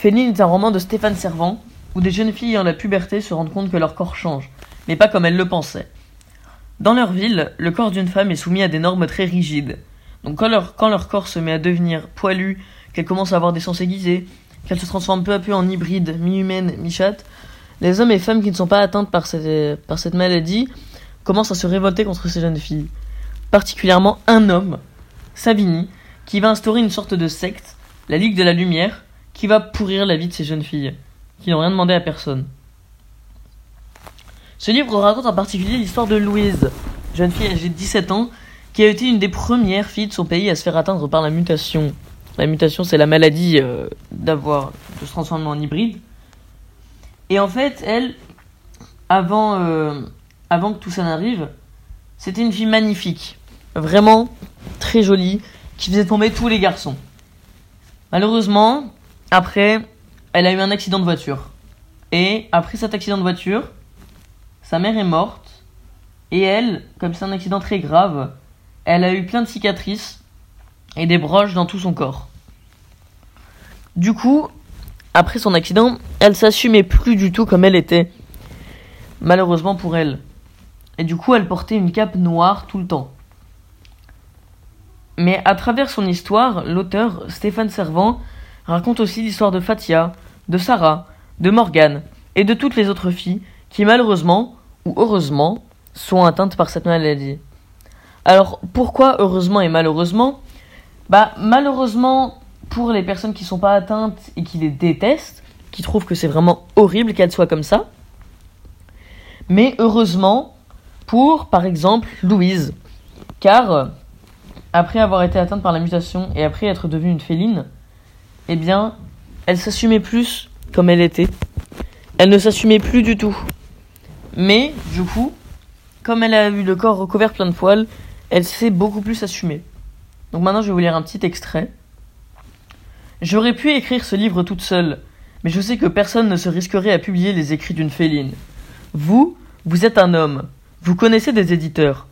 Féline est un roman de Stéphane Servant où des jeunes filles en la puberté se rendent compte que leur corps change, mais pas comme elles le pensaient. Dans leur ville, le corps d'une femme est soumis à des normes très rigides. Donc quand leur, corps se met à devenir poilu, qu'elles commencent à avoir des sens aiguisés, qu'elles se transforment peu à peu en hybrides, mi-humaines, mi-chattes, les hommes et femmes qui ne sont pas atteintes par cette, par cette maladie commencent à se révolter contre ces jeunes filles. Particulièrement un homme, Savini, qui va instaurer une sorte de secte, la Ligue de la Lumière, qui va pourrir la vie de ces jeunes filles, qui n'ont rien demandé à personne. Ce livre raconte en particulier l'histoire de Louise, jeune fille âgée de 17 ans, qui a été une des premières filles de son pays à se faire atteindre par la mutation. La mutation, c'est la maladie euh, d'avoir de se transformer en hybride. Et en fait, elle, avant, euh, avant que tout ça n'arrive, c'était une fille magnifique, vraiment très jolie, qui faisait tomber tous les garçons. Malheureusement, après, elle a eu un accident de voiture. Et après cet accident de voiture, sa mère est morte. Et elle, comme c'est un accident très grave, elle a eu plein de cicatrices et des broches dans tout son corps. Du coup, après son accident, elle s'assumait plus du tout comme elle était. Malheureusement pour elle. Et du coup, elle portait une cape noire tout le temps. Mais à travers son histoire, l'auteur Stéphane Servant raconte aussi l'histoire de Fatia, de Sarah, de Morgane et de toutes les autres filles qui malheureusement ou heureusement sont atteintes par cette maladie. Alors pourquoi heureusement et malheureusement? Bah malheureusement pour les personnes qui sont pas atteintes et qui les détestent, qui trouvent que c'est vraiment horrible qu'elles soient comme ça. Mais heureusement pour par exemple Louise car après avoir été atteinte par la mutation et après être devenue une féline, eh bien, elle s'assumait plus comme elle était. Elle ne s'assumait plus du tout. Mais, du coup, comme elle a eu le corps recouvert plein de poils, elle s'est beaucoup plus assumée. Donc maintenant, je vais vous lire un petit extrait. J'aurais pu écrire ce livre toute seule, mais je sais que personne ne se risquerait à publier les écrits d'une féline. Vous, vous êtes un homme. Vous connaissez des éditeurs.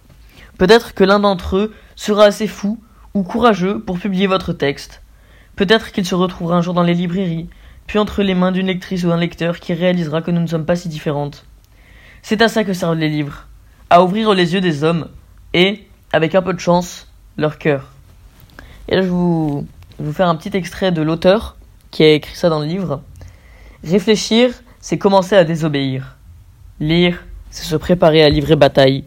Peut-être que l'un d'entre eux sera assez fou ou courageux pour publier votre texte. Peut-être qu'il se retrouvera un jour dans les librairies, puis entre les mains d'une lectrice ou d'un lecteur qui réalisera que nous ne sommes pas si différentes. C'est à ça que servent les livres, à ouvrir les yeux des hommes et, avec un peu de chance, leur cœur. Et là, je vous, je vous faire un petit extrait de l'auteur qui a écrit ça dans le livre. Réfléchir, c'est commencer à désobéir. Lire, c'est se préparer à livrer bataille.